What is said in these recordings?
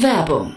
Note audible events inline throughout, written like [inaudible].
Werbung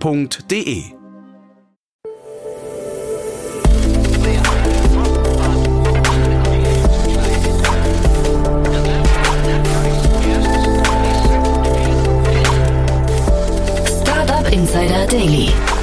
f.de. Insider Daily.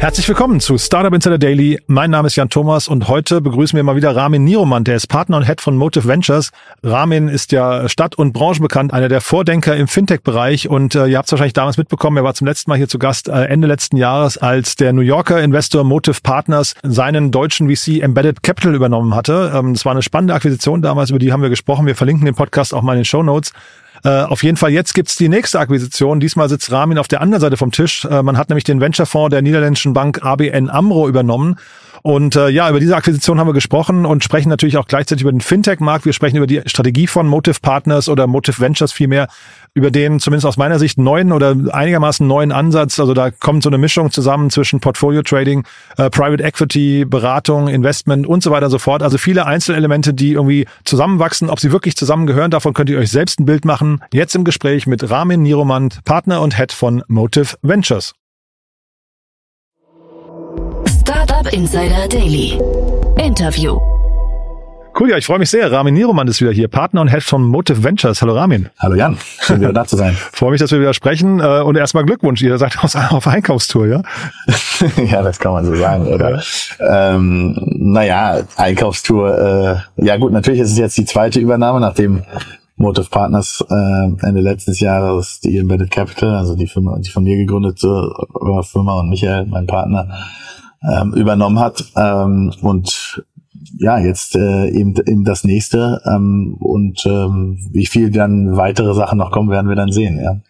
Herzlich willkommen zu Startup Insider Daily. Mein Name ist Jan Thomas und heute begrüßen wir mal wieder Ramin Niromant. Der ist Partner und Head von Motive Ventures. Ramin ist ja stadt- und branchenbekannt, einer der Vordenker im Fintech-Bereich und äh, ihr habt es wahrscheinlich damals mitbekommen, er war zum letzten Mal hier zu Gast äh, Ende letzten Jahres, als der New Yorker Investor Motive Partners seinen deutschen VC Embedded Capital übernommen hatte. Ähm, das war eine spannende Akquisition damals, über die haben wir gesprochen. Wir verlinken den Podcast auch mal in den Show Notes. Äh, auf jeden Fall, jetzt gibt's die nächste Akquisition. Diesmal sitzt Ramin auf der anderen Seite vom Tisch. Äh, man hat nämlich den Venture-Fonds der niederländischen Bank ABN AMRO übernommen. Und äh, ja, über diese Akquisition haben wir gesprochen und sprechen natürlich auch gleichzeitig über den Fintech-Markt. Wir sprechen über die Strategie von Motive Partners oder Motive Ventures vielmehr, über den zumindest aus meiner Sicht neuen oder einigermaßen neuen Ansatz. Also da kommt so eine Mischung zusammen zwischen Portfolio Trading, äh, Private Equity, Beratung, Investment und so weiter und so fort. Also viele Einzelelemente, die irgendwie zusammenwachsen. Ob sie wirklich zusammengehören, davon könnt ihr euch selbst ein Bild machen. Jetzt im Gespräch mit Ramin Niromand, Partner und Head von Motive Ventures. Startup Insider Daily. Interview. Cool, ja, ich freue mich sehr. Ramin Niromand ist wieder hier, Partner und Head von Motive Ventures. Hallo Ramin. Hallo Jan, schön wieder da zu sein. [laughs] freue mich, dass wir wieder sprechen äh, und erstmal Glückwunsch. Ihr seid auf Einkaufstour, ja? [laughs] ja, das kann man so sagen, oder? Ähm, naja, Einkaufstour, äh, ja gut, natürlich ist es jetzt die zweite Übernahme, nachdem Motive Partners äh, Ende letztes Jahres die Embedded Capital, also die Firma, die von mir gegründete Firma und Michael, mein Partner, ähm, übernommen hat. Ähm, und ja, jetzt äh, eben, eben das nächste. Ähm, und ähm, wie viel dann weitere Sachen noch kommen, werden wir dann sehen, ja.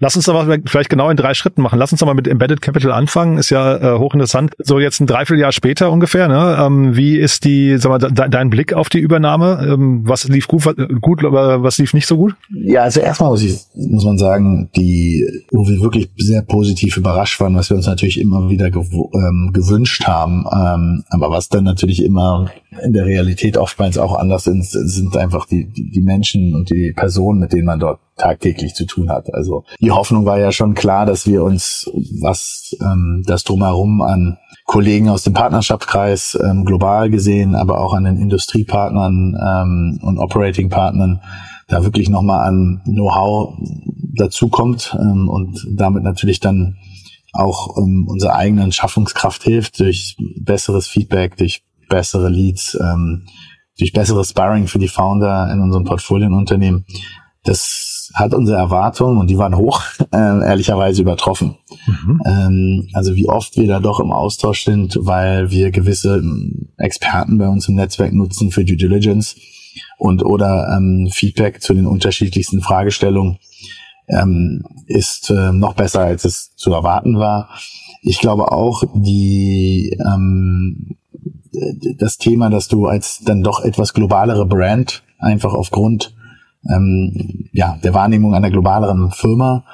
Lass uns aber vielleicht genau in drei Schritten machen. Lass uns mal mit Embedded Capital anfangen. Ist ja äh, hochinteressant. So jetzt ein Dreivierteljahr später ungefähr. Ne? Ähm, wie ist die, sag mal, de dein Blick auf die Übernahme? Ähm, was lief gut, gut, aber was lief nicht so gut? Ja, also erstmal muss ich, muss man sagen, die, wo wir wirklich sehr positiv überrascht waren, was wir uns natürlich immer wieder gew ähm, gewünscht haben, ähm, aber was dann natürlich immer in der Realität oftmals auch anders sind, sind einfach die, die, die Menschen und die Personen, mit denen man dort tagtäglich zu tun hat. Also die Hoffnung war ja schon klar, dass wir uns, was ähm, das drumherum an Kollegen aus dem Partnerschaftskreis ähm, global gesehen, aber auch an den Industriepartnern ähm, und Operating-Partnern da wirklich nochmal an Know-how dazukommt ähm, und damit natürlich dann auch ähm, unserer eigenen Schaffungskraft hilft durch besseres Feedback, durch bessere Leads, ähm, durch besseres Sparring für die Founder in unserem Portfolienunternehmen. Das hat unsere Erwartungen und die waren hoch, [laughs] äh, ehrlicherweise übertroffen. Mhm. Ähm, also wie oft wir da doch im Austausch sind, weil wir gewisse ähm, Experten bei uns im Netzwerk nutzen für Due Diligence und oder ähm, Feedback zu den unterschiedlichsten Fragestellungen ähm, ist äh, noch besser, als es zu erwarten war. Ich glaube auch, die ähm, das Thema, dass du als dann doch etwas globalere Brand einfach aufgrund ähm, ja, der Wahrnehmung einer globaleren Firma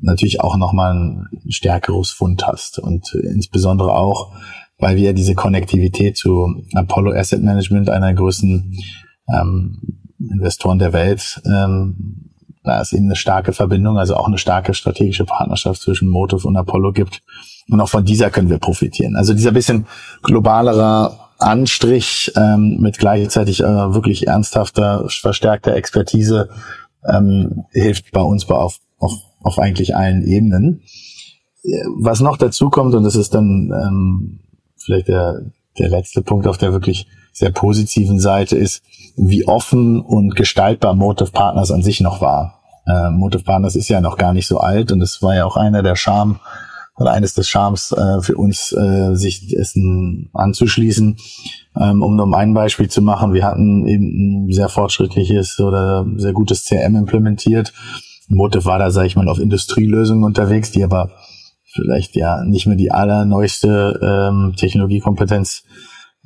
natürlich auch nochmal ein stärkeres Fund hast. Und insbesondere auch, weil wir diese Konnektivität zu Apollo Asset Management, einer der größten ähm, Investoren der Welt, ähm, da ist eben eine starke Verbindung, also auch eine starke strategische Partnerschaft zwischen Motive und Apollo gibt. Und auch von dieser können wir profitieren. Also dieser bisschen globalerer Anstrich ähm, mit gleichzeitig äh, wirklich ernsthafter, verstärkter Expertise ähm, hilft bei uns auf, auf, auf eigentlich allen Ebenen. Was noch dazu kommt, und das ist dann ähm, vielleicht der, der letzte Punkt auf der wirklich sehr positiven Seite, ist, wie offen und gestaltbar Motive Partners an sich noch war. Äh, Motive Partners ist ja noch gar nicht so alt und es war ja auch einer der Charme oder eines des Charmes äh, für uns, äh, sich dessen anzuschließen. Ähm, um nur ein Beispiel zu machen, wir hatten eben ein sehr fortschrittliches oder sehr gutes CRM implementiert Motive war da, sage ich mal, auf Industrielösungen unterwegs, die aber vielleicht ja nicht mehr die allerneueste ähm, Technologiekompetenz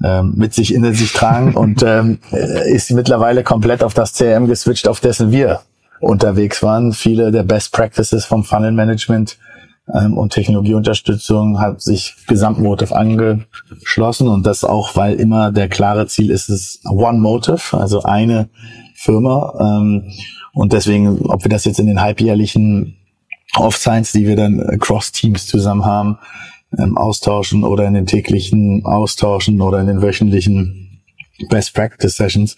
ähm, mit sich in sich tragen [laughs] und ähm, ist mittlerweile komplett auf das CRM geswitcht, auf dessen wir unterwegs waren. Viele der Best Practices vom Funnel Management ähm, und Technologieunterstützung hat sich Gesamtmotive angeschlossen und das auch, weil immer der klare Ziel ist, es One Motive, also eine Firma. Ähm, und deswegen, ob wir das jetzt in den halbjährlichen Off-Science, die wir dann cross-Teams zusammen haben, ähm, austauschen oder in den täglichen austauschen oder in den wöchentlichen Best Practice Sessions.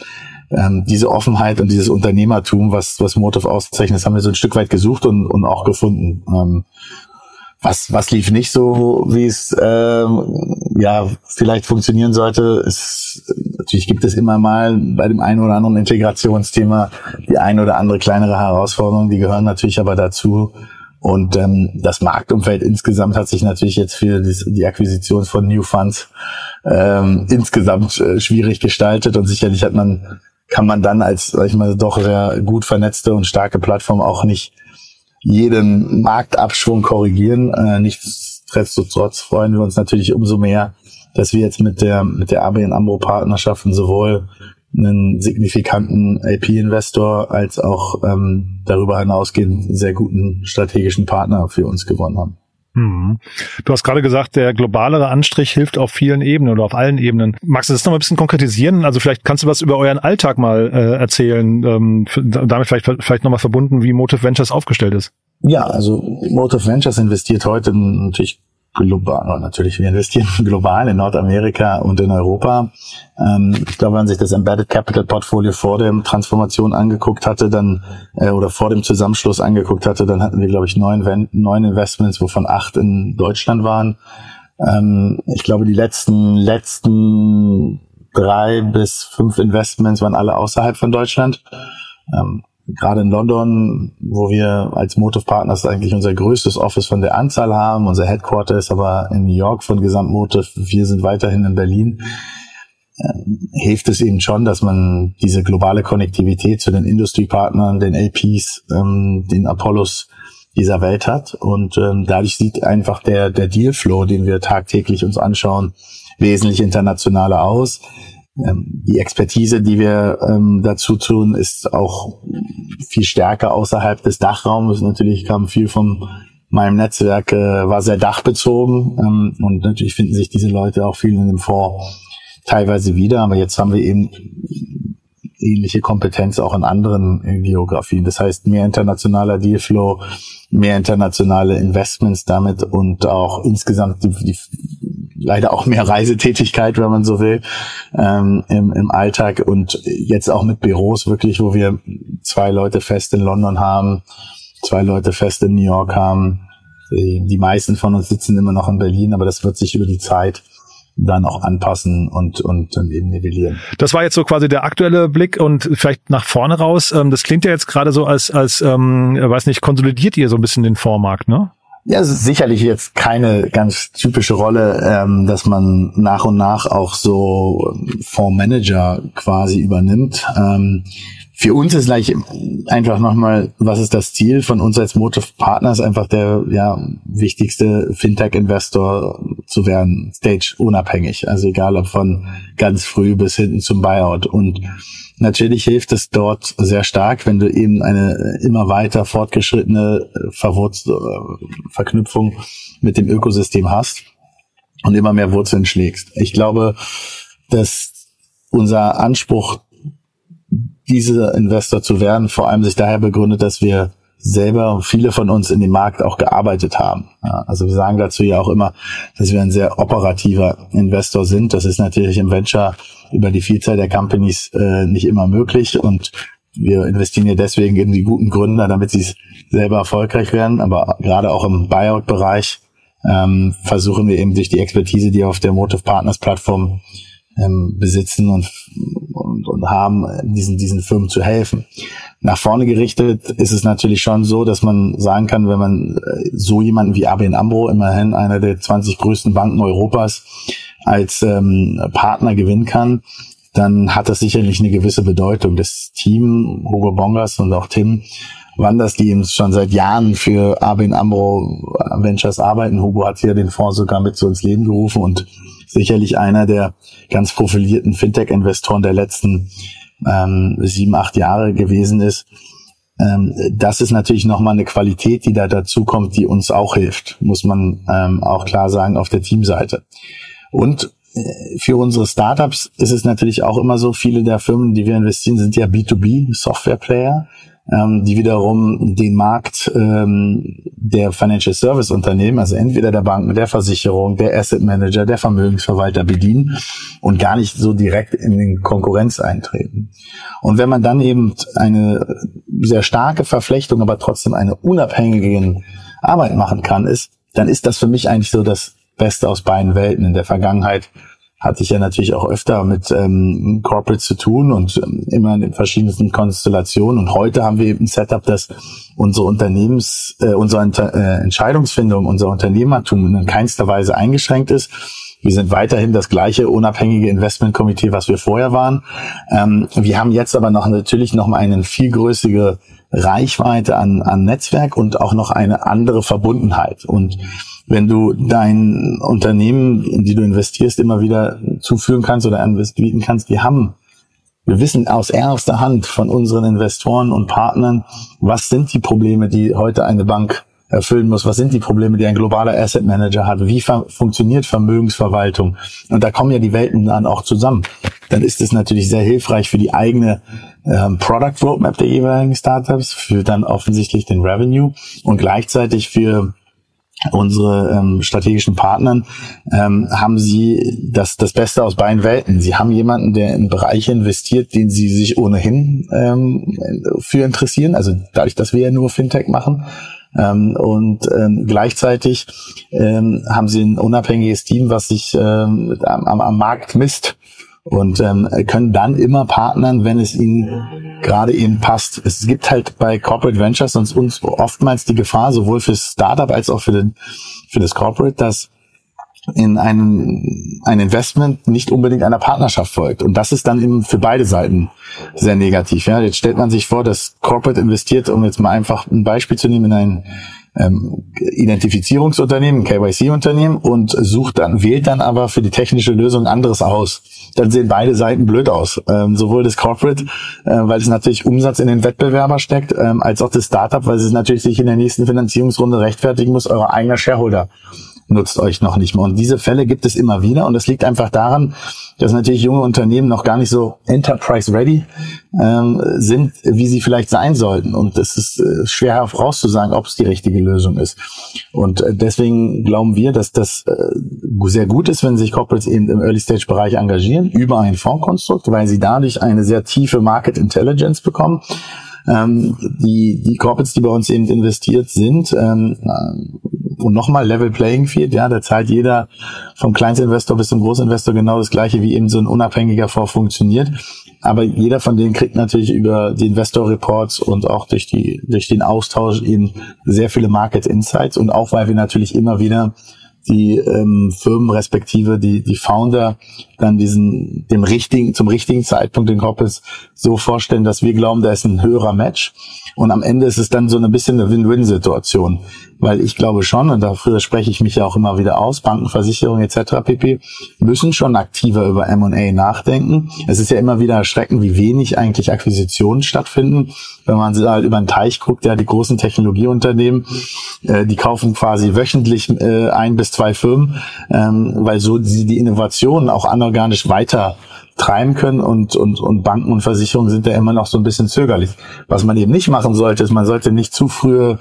Ähm, diese Offenheit und dieses Unternehmertum, was, was Motive auszeichnet, das haben wir so ein Stück weit gesucht und, und auch gefunden. Ähm, was, was lief nicht so, wie es ähm, ja vielleicht funktionieren sollte? Ist, natürlich gibt es immer mal bei dem einen oder anderen Integrationsthema die ein oder andere kleinere Herausforderung, die gehören natürlich aber dazu. Und ähm, das Marktumfeld insgesamt hat sich natürlich jetzt für die, die Akquisition von New Funds ähm, insgesamt äh, schwierig gestaltet und sicherlich hat man kann man dann als, sag ich mal, doch sehr gut vernetzte und starke Plattform auch nicht jeden Marktabschwung korrigieren. Äh, nichtsdestotrotz freuen wir uns natürlich umso mehr, dass wir jetzt mit der mit der ABN Ambro Partnerschaften sowohl einen signifikanten LP-Investor als auch ähm, darüber hinausgehend sehr guten strategischen Partner für uns gewonnen haben. Hm. Du hast gerade gesagt, der globalere Anstrich hilft auf vielen Ebenen oder auf allen Ebenen. Magst du das noch mal ein bisschen konkretisieren? Also vielleicht kannst du was über euren Alltag mal äh, erzählen, ähm, damit vielleicht, vielleicht nochmal verbunden, wie Motive Ventures aufgestellt ist. Ja, also Motive Ventures investiert heute natürlich global, natürlich, wir investieren [laughs] global in Nordamerika und in Europa. Ähm, ich glaube, wenn man sich das Embedded Capital Portfolio vor der Transformation angeguckt hatte, dann äh, oder vor dem Zusammenschluss angeguckt hatte, dann hatten wir, glaube ich, neun, neun Investments, wovon acht in Deutschland waren. Ähm, ich glaube, die letzten letzten drei bis fünf Investments waren alle außerhalb von Deutschland. Ähm, gerade in London, wo wir als Motive Partners eigentlich unser größtes Office von der Anzahl haben. Unser Headquarter ist aber in New York von Gesamtmotive. Wir sind weiterhin in Berlin. Ähm, hilft es eben schon, dass man diese globale Konnektivität zu den Industriepartnern, den LPs, ähm, den Apollos dieser Welt hat. Und ähm, dadurch sieht einfach der, der Dealflow, den wir tagtäglich uns anschauen, wesentlich internationaler aus. Ähm, die Expertise, die wir ähm, dazu tun, ist auch viel stärker außerhalb des Dachraumes. Natürlich kam viel von meinem Netzwerk, äh, war sehr dachbezogen ähm, und natürlich finden sich diese Leute auch viel in dem Fonds teilweise wieder, aber jetzt haben wir eben ähnliche Kompetenz auch in anderen äh, Geografien. Das heißt, mehr internationaler Dealflow, mehr internationale Investments damit und auch insgesamt die, die leider auch mehr Reisetätigkeit, wenn man so will, ähm, im, im Alltag und jetzt auch mit Büros wirklich, wo wir zwei Leute fest in London haben, zwei Leute fest in New York haben. Die meisten von uns sitzen immer noch in Berlin, aber das wird sich über die Zeit dann auch anpassen und, und dann eben nivellieren. Das war jetzt so quasi der aktuelle Blick und vielleicht nach vorne raus. Ähm, das klingt ja jetzt gerade so als, als ähm, weiß nicht, konsolidiert ihr so ein bisschen den Vormarkt, ne? Ja, es ist sicherlich jetzt keine ganz typische Rolle, ähm, dass man nach und nach auch so Fondsmanager quasi übernimmt. Ähm, für uns ist gleich einfach nochmal, was ist das Ziel von uns als Motive Partners, einfach der ja, wichtigste Fintech-Investor zu werden, stage unabhängig. Also egal ob von ganz früh bis hinten zum Buyout. Und natürlich hilft es dort sehr stark, wenn du eben eine immer weiter fortgeschrittene Verwurz Verknüpfung mit dem Ökosystem hast und immer mehr Wurzeln schlägst. Ich glaube, dass unser Anspruch dieser Investor zu werden, vor allem sich daher begründet, dass wir selber viele von uns in dem Markt auch gearbeitet haben. Ja, also wir sagen dazu ja auch immer, dass wir ein sehr operativer Investor sind. Das ist natürlich im Venture über die Vielzahl der Companies äh, nicht immer möglich und wir investieren ja deswegen in die guten Gründer, damit sie selber erfolgreich werden. Aber gerade auch im Buyout-Bereich ähm, versuchen wir eben durch die Expertise, die auf der Motive Partners Plattform ähm, besitzen und, und, und haben, diesen, diesen Firmen zu helfen. Nach vorne gerichtet ist es natürlich schon so, dass man sagen kann, wenn man äh, so jemanden wie ABN AMRO, immerhin einer der 20 größten Banken Europas, als ähm, Partner gewinnen kann, dann hat das sicherlich eine gewisse Bedeutung. Das Team, Hugo Bongers und auch Tim, Wanders, die schon seit Jahren für Arbin Amro Ventures arbeiten. Hugo hat hier den Fonds sogar mit so ins Leben gerufen und sicherlich einer der ganz profilierten Fintech-Investoren der letzten ähm, sieben, acht Jahre gewesen ist. Ähm, das ist natürlich nochmal eine Qualität, die da dazu kommt, die uns auch hilft, muss man ähm, auch klar sagen, auf der Teamseite. Und äh, für unsere Startups ist es natürlich auch immer so, viele der Firmen, die wir investieren, sind ja B2B Software Player ähm, die wiederum den Markt ähm, der Financial Service Unternehmen, also entweder der Banken, der Versicherung, der Asset Manager, der Vermögensverwalter bedienen und gar nicht so direkt in den Konkurrenz eintreten. Und wenn man dann eben eine sehr starke Verflechtung, aber trotzdem eine unabhängige Arbeit machen kann, ist, dann ist das für mich eigentlich so das Beste aus beiden Welten. In der Vergangenheit hatte ich ja natürlich auch öfter mit ähm, Corporate zu tun und ähm, immer in verschiedensten Konstellationen. Und heute haben wir eben ein Setup, dass unsere Unternehmens, äh, unsere äh, Entscheidungsfindung, unser Unternehmertum in keinster Weise eingeschränkt ist. Wir sind weiterhin das gleiche unabhängige Investmentkomitee, was wir vorher waren. Ähm, wir haben jetzt aber noch natürlich noch mal eine viel größere Reichweite an, an Netzwerk und auch noch eine andere Verbundenheit. Und wenn du dein Unternehmen, in die du investierst, immer wieder zuführen kannst oder bieten kannst, wir haben, wir wissen aus erster Hand von unseren Investoren und Partnern, was sind die Probleme, die heute eine Bank erfüllen muss, was sind die Probleme, die ein globaler Asset Manager hat, wie funktioniert Vermögensverwaltung. Und da kommen ja die Welten dann auch zusammen. Dann ist es natürlich sehr hilfreich für die eigene ähm, Product Roadmap der jeweiligen Startups, für dann offensichtlich den Revenue und gleichzeitig für unsere ähm, strategischen Partnern, ähm, haben sie das, das Beste aus beiden Welten. Sie haben jemanden, der in Bereiche investiert, den sie sich ohnehin ähm, für interessieren. Also dadurch, dass wir ja nur Fintech machen. Ähm, und ähm, gleichzeitig ähm, haben sie ein unabhängiges Team, was sich ähm, am, am Markt misst und ähm, können dann immer partnern, wenn es ihnen gerade eben passt. Es gibt halt bei Corporate Ventures uns, uns oftmals die Gefahr, sowohl fürs Startup als auch für, den, für das Corporate, dass in einem, ein Investment nicht unbedingt einer Partnerschaft folgt. Und das ist dann eben für beide Seiten sehr negativ. Ja, jetzt stellt man sich vor, dass Corporate investiert, um jetzt mal einfach ein Beispiel zu nehmen, in ein ähm, Identifizierungsunternehmen, KYC-Unternehmen und sucht dann, wählt dann aber für die technische Lösung anderes aus. Dann sehen beide Seiten blöd aus. Ähm, sowohl das Corporate, äh, weil es natürlich Umsatz in den Wettbewerber steckt, ähm, als auch das Startup, weil es natürlich sich in der nächsten Finanzierungsrunde rechtfertigen muss, euer eigener Shareholder nutzt euch noch nicht mehr. Und diese Fälle gibt es immer wieder und das liegt einfach daran, dass natürlich junge Unternehmen noch gar nicht so enterprise-ready ähm, sind, wie sie vielleicht sein sollten. Und es ist äh, schwer herauszusagen, ob es die richtige Lösung ist. Und äh, deswegen glauben wir, dass das äh, sehr gut ist, wenn sich Corporates eben im Early-Stage-Bereich engagieren, über ein Fondskonstrukt, weil sie dadurch eine sehr tiefe Market Intelligence bekommen ähm, die, die Corporates, die bei uns eben investiert sind, ähm, und nochmal Level Playing Field, ja, da zahlt jeder vom Kleinstinvestor bis zum Großinvestor genau das gleiche, wie eben so ein unabhängiger Fonds funktioniert. Aber jeder von denen kriegt natürlich über die Investor Reports und auch durch die, durch den Austausch eben sehr viele Market Insights und auch weil wir natürlich immer wieder die ähm, Firmen respektive die die Founder dann diesen dem richtigen zum richtigen Zeitpunkt den Corporates so vorstellen, dass wir glauben, da ist ein höherer Match und am Ende ist es dann so ein bisschen eine Win-Win-Situation weil ich glaube schon, und dafür spreche ich mich ja auch immer wieder aus, Banken, etc. pp. müssen schon aktiver über M&A nachdenken. Es ist ja immer wieder erschreckend, wie wenig eigentlich Akquisitionen stattfinden. Wenn man halt über den Teich guckt, ja, die großen Technologieunternehmen, äh, die kaufen quasi wöchentlich äh, ein bis zwei Firmen, ähm, weil so sie die Innovationen auch anorganisch weiter treiben können und, und, und Banken und Versicherungen sind ja immer noch so ein bisschen zögerlich. Was man eben nicht machen sollte, ist, man sollte nicht zu frühe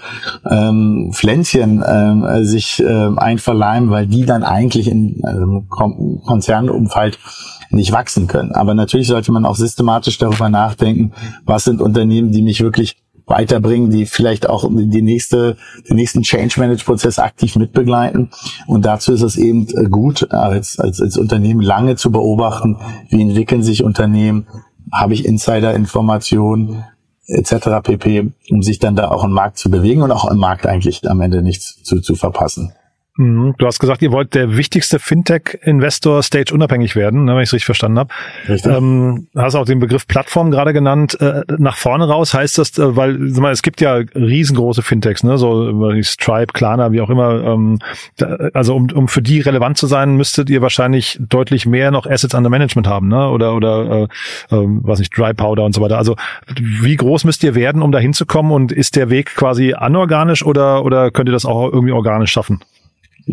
ähm, Pflänzchen ähm, sich ähm, einverleiben, weil die dann eigentlich in einem Konzernumfeld nicht wachsen können. Aber natürlich sollte man auch systematisch darüber nachdenken, was sind Unternehmen, die mich wirklich weiterbringen, die vielleicht auch die nächste, den nächsten Change Manage Prozess aktiv mitbegleiten. Und dazu ist es eben gut, als, als, als Unternehmen lange zu beobachten, wie entwickeln sich Unternehmen, habe ich Insider-Informationen, etc. pp, um sich dann da auch im Markt zu bewegen und auch im Markt eigentlich am Ende nichts zu, zu verpassen. Mhm. Du hast gesagt, ihr wollt der wichtigste Fintech-Investor stage unabhängig werden, ne, wenn ich es richtig verstanden habe. Richtig. Ähm, hast auch den Begriff Plattform gerade genannt. Äh, nach vorne raus heißt das, äh, weil sag mal, es gibt ja riesengroße Fintechs, ne, so Stripe, Klarna, wie auch immer. Ähm, da, also um, um für die relevant zu sein, müsstet ihr wahrscheinlich deutlich mehr noch Assets under Management haben, ne? Oder oder äh, äh, was nicht, Dry Powder und so weiter. Also wie groß müsst ihr werden, um da hinzukommen und ist der Weg quasi anorganisch oder oder könnt ihr das auch irgendwie organisch schaffen?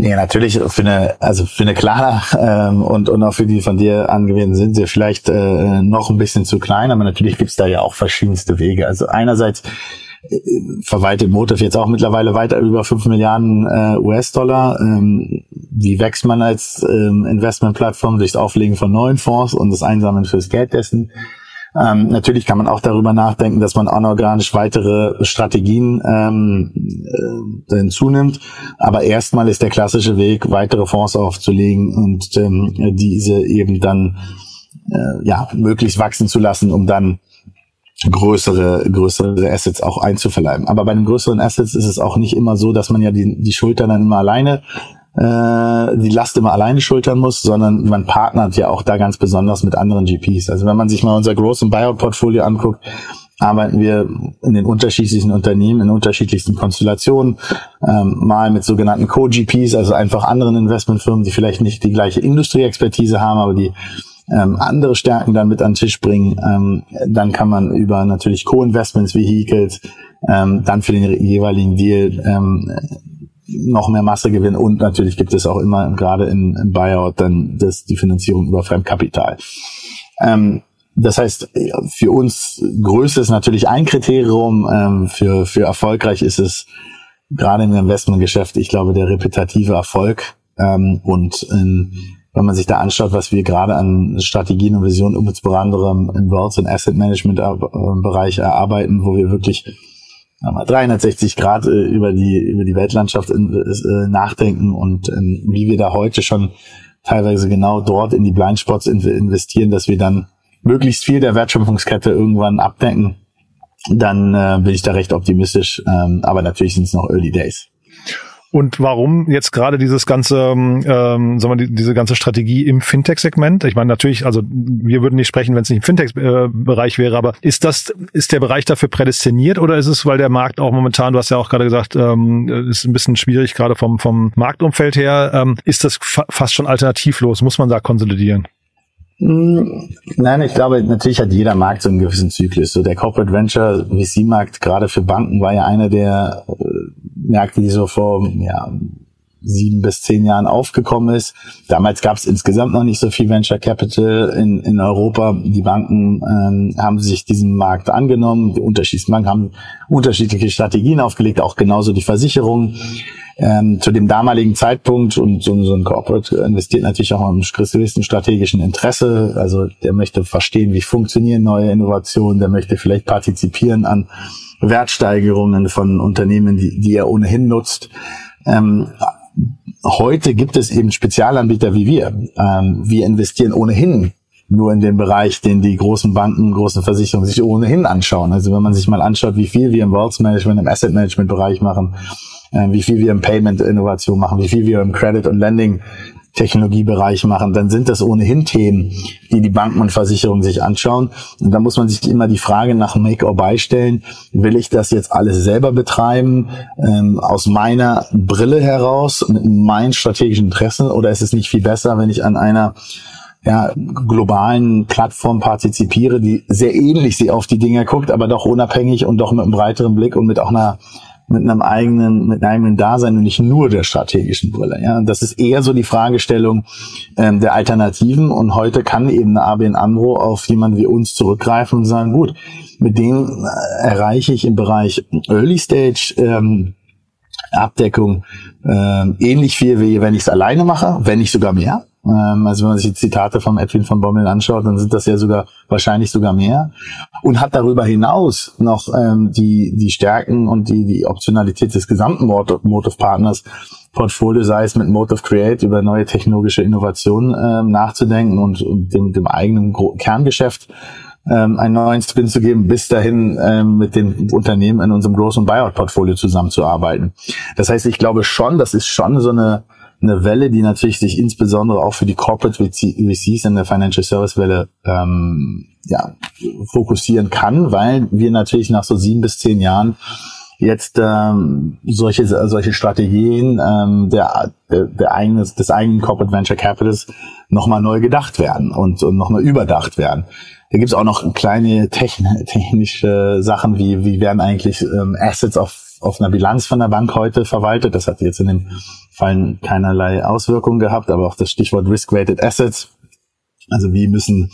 Nee, natürlich für eine, also für eine Klarna ähm, und, und auch für die von dir angewählten sind sie vielleicht äh, noch ein bisschen zu klein, aber natürlich gibt's da ja auch verschiedenste Wege. Also einerseits äh, verwaltet Motiv jetzt auch mittlerweile weiter über 5 Milliarden äh, US-Dollar. Ähm, wie wächst man als ähm, Investmentplattform durchs Auflegen von neuen Fonds und das Einsammeln fürs Geld dessen? Ähm, natürlich kann man auch darüber nachdenken, dass man anorganisch weitere Strategien ähm, äh, hinzunimmt. Aber erstmal ist der klassische Weg, weitere Fonds aufzulegen und ähm, diese eben dann äh, ja möglichst wachsen zu lassen, um dann größere, größere Assets auch einzuverleiben. Aber bei den größeren Assets ist es auch nicht immer so, dass man ja die, die Schultern dann immer alleine äh, die Last immer alleine schultern muss, sondern man partnert ja auch da ganz besonders mit anderen GPs. Also wenn man sich mal unser und Buyout-Portfolio anguckt, arbeiten wir in den unterschiedlichsten Unternehmen, in unterschiedlichsten Konstellationen, ähm, mal mit sogenannten Co-GPs, also einfach anderen Investmentfirmen, die vielleicht nicht die gleiche Industrieexpertise haben, aber die ähm, andere Stärken dann mit an den Tisch bringen. Ähm, dann kann man über natürlich Co-Investments, Vehicles, ähm, dann für den jeweiligen Deal ähm, noch mehr Masse gewinnen und natürlich gibt es auch immer gerade in, in Buyout dann das, die Finanzierung über Fremdkapital. Ähm, das heißt, für uns Größe ist natürlich ein Kriterium, ähm, für, für erfolgreich ist es gerade im Investmentgeschäft, ich glaube, der repetitive Erfolg ähm, und in, wenn man sich da anschaut, was wir gerade an Strategien und Visionen insbesondere im Wealth und Asset Management äh, Bereich erarbeiten, wo wir wirklich 360 Grad äh, über die über die Weltlandschaft äh, nachdenken und ähm, wie wir da heute schon teilweise genau dort in die Blindspots in, investieren, dass wir dann möglichst viel der Wertschöpfungskette irgendwann abdenken, dann äh, bin ich da recht optimistisch. Ähm, aber natürlich sind es noch Early Days. Und warum jetzt gerade dieses ganze, ähm, sagen wir, diese ganze Strategie im Fintech-Segment? Ich meine, natürlich, also wir würden nicht sprechen, wenn es nicht im Fintech-Bereich wäre, aber ist das, ist der Bereich dafür prädestiniert oder ist es, weil der Markt auch momentan, du hast ja auch gerade gesagt, ähm, ist ein bisschen schwierig, gerade vom, vom Marktumfeld her, ähm, ist das fa fast schon alternativlos? Muss man da konsolidieren? Hm, nein, ich glaube, natürlich hat jeder Markt so einen gewissen Zyklus. So der Corporate Venture VC-Markt, gerade für Banken, war ja einer der äh, Märkte, die so vor ja, sieben bis zehn Jahren aufgekommen ist. Damals gab es insgesamt noch nicht so viel Venture Capital in, in Europa. Die Banken ähm, haben sich diesem Markt angenommen. Die unterschiedlichen Banken haben unterschiedliche Strategien aufgelegt, auch genauso die Versicherungen ähm, zu dem damaligen Zeitpunkt und so, so ein Corporate investiert natürlich auch im gewissen strategischen Interesse. Also der möchte verstehen, wie funktionieren neue Innovationen, der möchte vielleicht partizipieren an Wertsteigerungen von Unternehmen, die, die er ohnehin nutzt. Ähm, heute gibt es eben Spezialanbieter wie wir. Ähm, wir investieren ohnehin nur in den Bereich, den die großen Banken, großen Versicherungen sich ohnehin anschauen. Also wenn man sich mal anschaut, wie viel wir im Wealth Management, im Asset Management Bereich machen, äh, wie viel wir im Payment-Innovation machen, wie viel wir im Credit- und Lending-Technologiebereich machen, dann sind das ohnehin Themen, die die Banken und Versicherungen sich anschauen. Und da muss man sich immer die Frage nach Make or Buy stellen. Will ich das jetzt alles selber betreiben, ähm, aus meiner Brille heraus, mit meinen strategischen Interessen, oder ist es nicht viel besser, wenn ich an einer ja, globalen Plattform partizipiere, die sehr ähnlich sie auf die Dinge guckt, aber doch unabhängig und doch mit einem breiteren Blick und mit auch einer mit einem eigenen, mit einem eigenen Dasein und nicht nur der strategischen Brille. Ja, das ist eher so die Fragestellung ähm, der Alternativen. Und heute kann eben eine ABN Amro auf jemanden wie uns zurückgreifen und sagen, gut, mit dem äh, erreiche ich im Bereich Early Stage ähm, Abdeckung ähm, ähnlich viel, wie wenn ich es alleine mache, wenn nicht sogar mehr. Ähm, also wenn man sich die Zitate von Edwin von Bommel anschaut, dann sind das ja sogar wahrscheinlich sogar mehr. Und hat darüber hinaus noch ähm, die, die Stärken und die, die Optionalität des gesamten Motive Partners Portfolio, sei es mit Motive Create über neue technologische Innovationen ähm, nachzudenken und, und dem, dem eigenen Kerngeschäft ähm, einen neuen Spin zu geben, bis dahin ähm, mit den Unternehmen in unserem großen Buyout-Portfolio zusammenzuarbeiten. Das heißt, ich glaube schon, das ist schon so eine eine Welle, die natürlich sich insbesondere auch für die Corporate VCs in der Financial Service Welle ähm, ja, fokussieren kann, weil wir natürlich nach so sieben bis zehn Jahren jetzt ähm, solche solche Strategien ähm, der, der, der eigenes, des eigenen Corporate Venture Capitals nochmal neu gedacht werden und, und nochmal überdacht werden. Da gibt's auch noch kleine techn technische Sachen, wie wie werden eigentlich ähm, Assets auf auf einer Bilanz von der Bank heute verwaltet. Das hat jetzt in dem Fall keinerlei Auswirkungen gehabt, aber auch das Stichwort Risk-Weighted Assets. Also wie müssen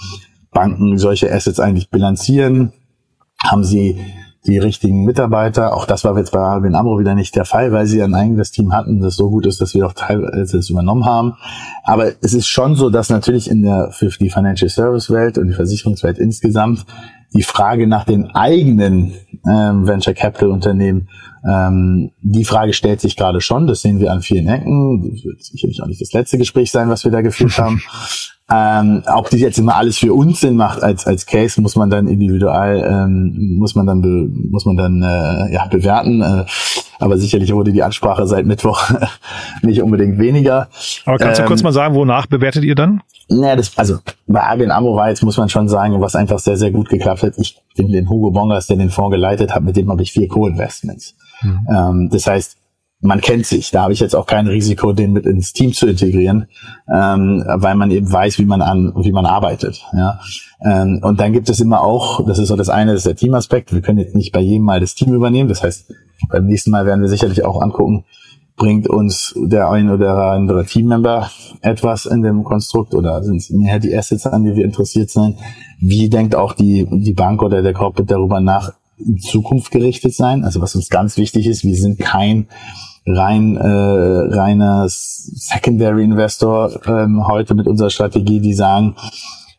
Banken solche Assets eigentlich bilanzieren? Haben sie die richtigen Mitarbeiter? Auch das war jetzt bei Albin Amro wieder nicht der Fall, weil sie ein eigenes Team hatten, das so gut ist, dass wir auch teilweise es übernommen haben. Aber es ist schon so, dass natürlich in der, für die Financial Service Welt und die Versicherungswelt insgesamt die Frage nach den eigenen ähm, Venture Capital Unternehmen ähm, die Frage stellt sich gerade schon, das sehen wir an vielen Ecken. Das wird sicherlich auch nicht das letzte Gespräch sein, was wir da geführt haben. [laughs] Ähm, ob das jetzt immer alles für uns Sinn macht als als Case, muss man dann individual ähm, muss man dann be, muss man dann äh, ja bewerten. Äh, aber sicherlich wurde die Ansprache seit Mittwoch [laughs] nicht unbedingt weniger. Aber kannst du kurz ähm, mal sagen, wonach bewertet ihr dann? Ja, das, also bei war jetzt, muss man schon sagen, was einfach sehr, sehr gut geklappt hat. Ich bin den Hugo Bongers, der den Fonds geleitet hat, mit dem habe ich vier Co-Investments. Mhm. Ähm, das heißt, man kennt sich. Da habe ich jetzt auch kein Risiko, den mit ins Team zu integrieren, ähm, weil man eben weiß, wie man an, wie man arbeitet. Ja? Ähm, und dann gibt es immer auch, das ist so das eine, das ist der Teamaspekt. Wir können jetzt nicht bei jedem Mal das Team übernehmen. Das heißt, beim nächsten Mal werden wir sicherlich auch angucken, bringt uns der ein oder andere Teammember etwas in dem Konstrukt oder sind es mehr die Assets, an die wir interessiert sind? Wie denkt auch die, die Bank oder der Corporate darüber nach, in Zukunft gerichtet sein. Also was uns ganz wichtig ist, wir sind kein rein äh, reiner Secondary Investor ähm, heute mit unserer Strategie, die sagen,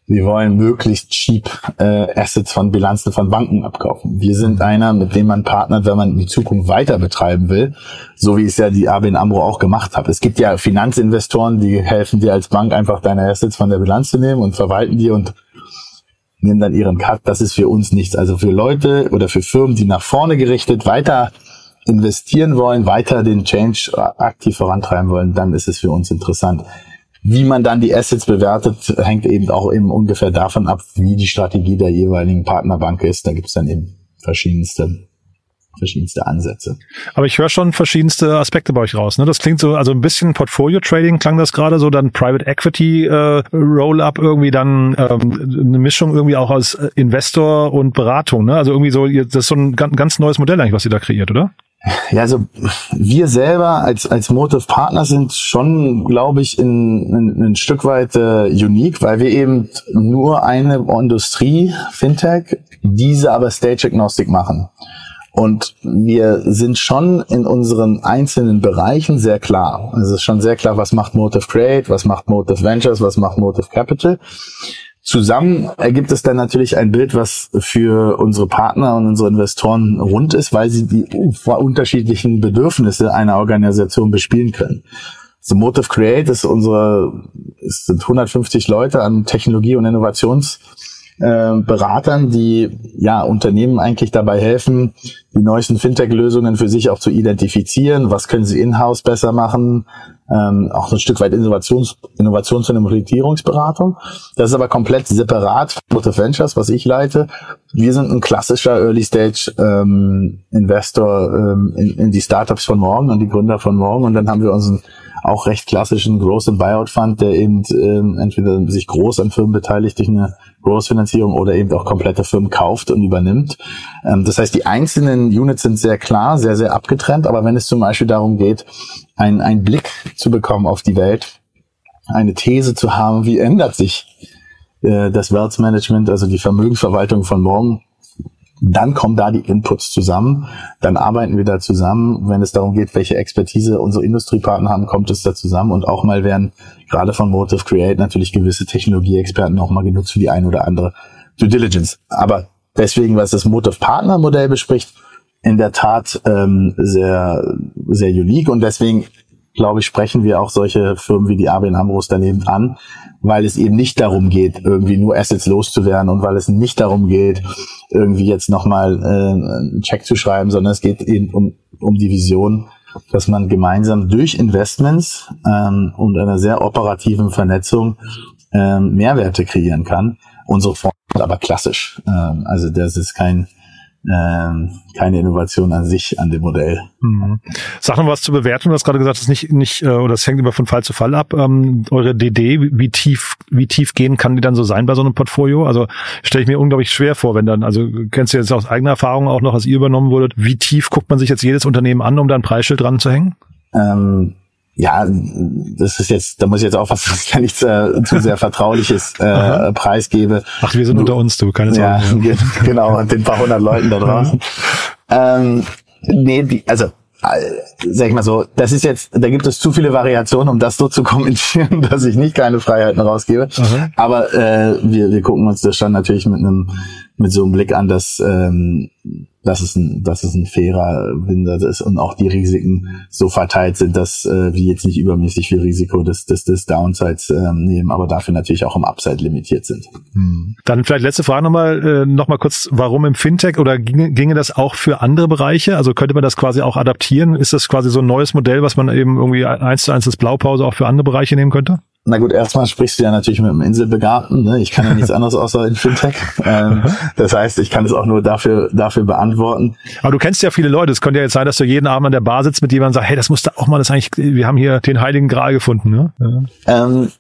wir wollen möglichst cheap äh, Assets von Bilanzen von Banken abkaufen. Wir sind einer, mit dem man partnert, wenn man die Zukunft weiter betreiben will, so wie es ja die ABN Amro auch gemacht hat. Es gibt ja Finanzinvestoren, die helfen dir als Bank einfach deine Assets von der Bilanz zu nehmen und verwalten die und nehmen dann ihren Cut. Das ist für uns nichts. Also für Leute oder für Firmen, die nach vorne gerichtet weiter investieren wollen, weiter den Change aktiv vorantreiben wollen, dann ist es für uns interessant. Wie man dann die Assets bewertet, hängt eben auch eben ungefähr davon ab, wie die Strategie der jeweiligen Partnerbank ist. Da gibt es dann eben verschiedenste verschiedenste Ansätze. Aber ich höre schon verschiedenste Aspekte bei euch raus. Ne? Das klingt so, also ein bisschen Portfolio Trading klang das gerade so, dann Private Equity äh, Roll-up irgendwie, dann ähm, eine Mischung irgendwie auch aus äh, Investor und Beratung. Ne? Also irgendwie so, das ist so ein ganz neues Modell eigentlich, was ihr da kreiert, oder? Ja, also wir selber als als Motive Partner sind schon, glaube ich, in, in, ein Stück weit äh, unique, weil wir eben nur eine Industrie Fintech, diese aber Stage Agnostic machen. Und wir sind schon in unseren einzelnen Bereichen sehr klar. Es ist schon sehr klar, was macht Motive Create, was macht Motive Ventures, was macht Motive Capital. Zusammen ergibt es dann natürlich ein Bild, was für unsere Partner und unsere Investoren rund ist, weil sie die unterschiedlichen Bedürfnisse einer Organisation bespielen können. So Motive Create ist unsere, es sind 150 Leute an Technologie- und Innovations- äh, die ja Unternehmen eigentlich dabei helfen, die neuesten Fintech-Lösungen für sich auch zu identifizieren. Was können sie in-house besser machen? Ähm, auch ein Stück weit Innovations, Innovations- und Implementierungsberatung. Das ist aber komplett separat von Ventures, was ich leite. Wir sind ein klassischer Early-Stage ähm, ähm, in, in die Startups von morgen und die Gründer von morgen. Und dann haben wir unseren auch recht klassischen Growth and Buyout Fund, der eben ähm, entweder sich groß an Firmen beteiligt durch eine Großfinanzierung oder eben auch komplette Firmen kauft und übernimmt. Ähm, das heißt, die einzelnen Units sind sehr klar, sehr, sehr abgetrennt, aber wenn es zum Beispiel darum geht, einen, einen Blick zu bekommen auf die Welt, eine These zu haben, wie ändert sich äh, das Wealth Management, also die Vermögensverwaltung von morgen, dann kommen da die Inputs zusammen, dann arbeiten wir da zusammen. Wenn es darum geht, welche Expertise unsere Industriepartner haben, kommt es da zusammen und auch mal werden gerade von Motive Create natürlich gewisse Technologieexperten auch mal genutzt für die ein oder andere Due Diligence. Aber deswegen, was das Motive Partner Modell bespricht, in der Tat ähm, sehr, sehr unique und deswegen glaube ich, sprechen wir auch solche Firmen wie die ABN AMROs daneben an, weil es eben nicht darum geht, irgendwie nur Assets loszuwerden und weil es nicht darum geht, irgendwie jetzt nochmal äh, einen Check zu schreiben, sondern es geht eben um, um die Vision, dass man gemeinsam durch Investments ähm, und einer sehr operativen Vernetzung ähm, Mehrwerte kreieren kann. Unsere Fonds sind aber klassisch. Ähm, also das ist kein ähm, keine Innovation an sich an dem Modell. Mhm. Sag noch was zur Bewertung. Du hast gerade gesagt, das ist nicht, nicht, äh, oder das hängt immer von Fall zu Fall ab. Ähm, eure DD, wie tief, wie tief gehen kann die dann so sein bei so einem Portfolio? Also stelle ich mir unglaublich schwer vor, wenn dann, also kennst du jetzt aus eigener Erfahrung auch noch, als ihr übernommen wurdet, wie tief guckt man sich jetzt jedes Unternehmen an, um da ein Preisschild dran zu hängen? Ähm, ja, das ist jetzt, da muss ich jetzt aufpassen, [laughs] dass ich da nichts äh, zu sehr Vertrauliches äh, preisgebe. Ach, wir sind unter uns, du, keine Sorge. [laughs] Ja, genau, und den paar hundert Leuten da draußen. ähm, nee, die, also sag ich mal so, das ist jetzt, da gibt es zu viele Variationen, um das so zu kommentieren, [laughs] dass ich nicht keine Freiheiten rausgebe. Mhm. Aber äh, wir, wir gucken uns das schon natürlich mit einem mit so einem Blick an, dass ähm, dass es ein, dass es ein fairer Winter ist und auch die Risiken so verteilt sind, dass äh, wir jetzt nicht übermäßig viel Risiko des, des, des Downsides ähm, nehmen, aber dafür natürlich auch im Upside limitiert sind. Hm. Dann vielleicht letzte Frage nochmal, äh, noch mal kurz, warum im Fintech oder ginge, ginge das auch für andere Bereiche? Also könnte man das quasi auch adaptieren? Ist das quasi so ein neues Modell, was man eben irgendwie eins zu eins das Blaupause auch für andere Bereiche nehmen könnte? Na gut, erstmal sprichst du ja natürlich mit einem Inselbegabten. Ne? Ich kann ja nichts [laughs] anderes außer in Fintech. Ähm, das heißt, ich kann es auch nur dafür dafür beantworten. Aber du kennst ja viele Leute. Es könnte ja jetzt sein, dass du jeden Abend an der Bar sitzt mit jemandem und sagst, hey, das musst du auch mal, das eigentlich, wir haben hier den Heiligen Gral gefunden. Ne? Ja. Ähm,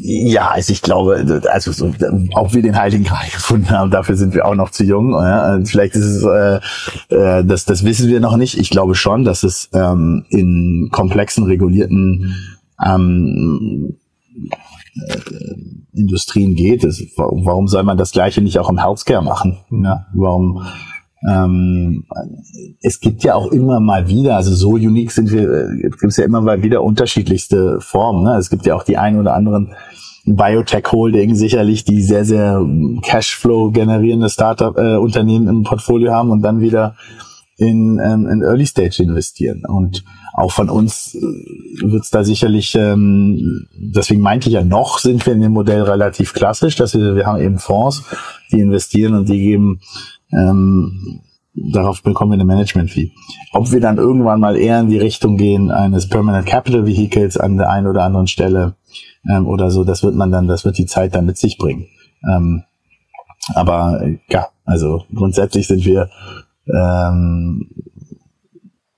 ja, also ich glaube, also so, ob wir den Heiligen Gral gefunden haben, dafür sind wir auch noch zu jung. Ja? Vielleicht ist es, äh, äh, das, das wissen wir noch nicht. Ich glaube schon, dass es ähm, in komplexen, regulierten ähm, äh, Industrien geht. Das, warum soll man das Gleiche nicht auch im Healthcare machen? Ne? Warum? Ähm, es gibt ja auch immer mal wieder, also so unique sind wir, äh, gibt es ja immer mal wieder unterschiedlichste Formen. Ne? Es gibt ja auch die ein oder anderen Biotech-Holding sicherlich, die sehr, sehr Cashflow generierende Startup-Unternehmen äh, im Portfolio haben und dann wieder in, ähm, in Early Stage investieren. Und auch von uns äh, wird es da sicherlich, ähm, deswegen meinte ich ja noch, sind wir in dem Modell relativ klassisch, dass wir, wir haben eben Fonds, die investieren und die geben, ähm, darauf bekommen wir eine Management-Fee. Ob wir dann irgendwann mal eher in die Richtung gehen eines Permanent Capital Vehicles an der einen oder anderen Stelle ähm, oder so, das wird man dann, das wird die Zeit dann mit sich bringen. Ähm, aber ja, also grundsätzlich sind wir ähm,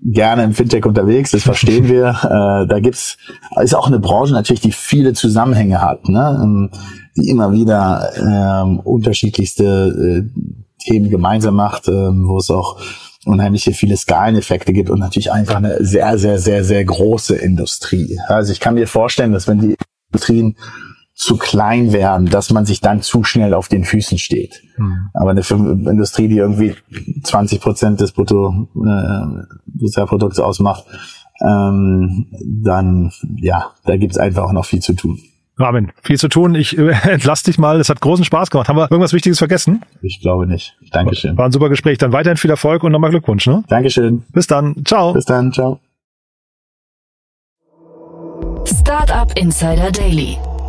gerne im Fintech unterwegs, das verstehen wir. äh, da gibt's ist auch eine Branche natürlich, die viele Zusammenhänge hat, ne? Ähm, die immer wieder ähm, unterschiedlichste äh, Themen gemeinsam macht, ähm, wo es auch unheimliche viele Skaleneffekte gibt und natürlich einfach eine sehr, sehr, sehr, sehr große Industrie. Also ich kann mir vorstellen, dass wenn die Industrien zu klein werden, dass man sich dann zu schnell auf den Füßen steht. Mhm. Aber eine Industrie, die irgendwie 20 Prozent des Brutto, äh, Sozialprodukts ausmacht, ähm, dann ja, da gibt's einfach auch noch viel zu tun. Ramin, viel zu tun. Ich äh, [laughs] entlasse dich mal. Es hat großen Spaß gemacht. Haben wir irgendwas Wichtiges vergessen? Ich glaube nicht. Dankeschön. War ein super Gespräch. Dann weiterhin viel Erfolg und nochmal Glückwunsch. Ne? Dankeschön. Bis dann. Ciao. Bis dann. Ciao. Startup Insider Daily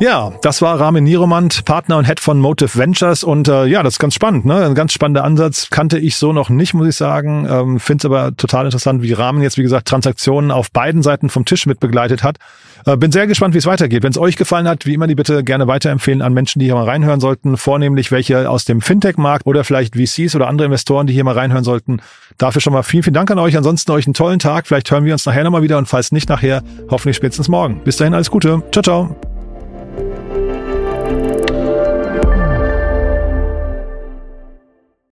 Ja, das war Ramin Niromand, Partner und Head von Motive Ventures und äh, ja, das ist ganz spannend, ne? Ein ganz spannender Ansatz, kannte ich so noch nicht, muss ich sagen. Ähm, Finde es aber total interessant, wie Ramin jetzt, wie gesagt, Transaktionen auf beiden Seiten vom Tisch mit begleitet hat. Äh, bin sehr gespannt, wie es weitergeht. Wenn es euch gefallen hat, wie immer die bitte gerne weiterempfehlen an Menschen, die hier mal reinhören sollten, vornehmlich welche aus dem Fintech-Markt oder vielleicht VCs oder andere Investoren, die hier mal reinhören sollten. Dafür schon mal vielen, vielen Dank an euch. Ansonsten euch einen tollen Tag. Vielleicht hören wir uns nachher nochmal wieder und falls nicht nachher, hoffentlich spätestens morgen. Bis dahin alles Gute. Ciao, ciao.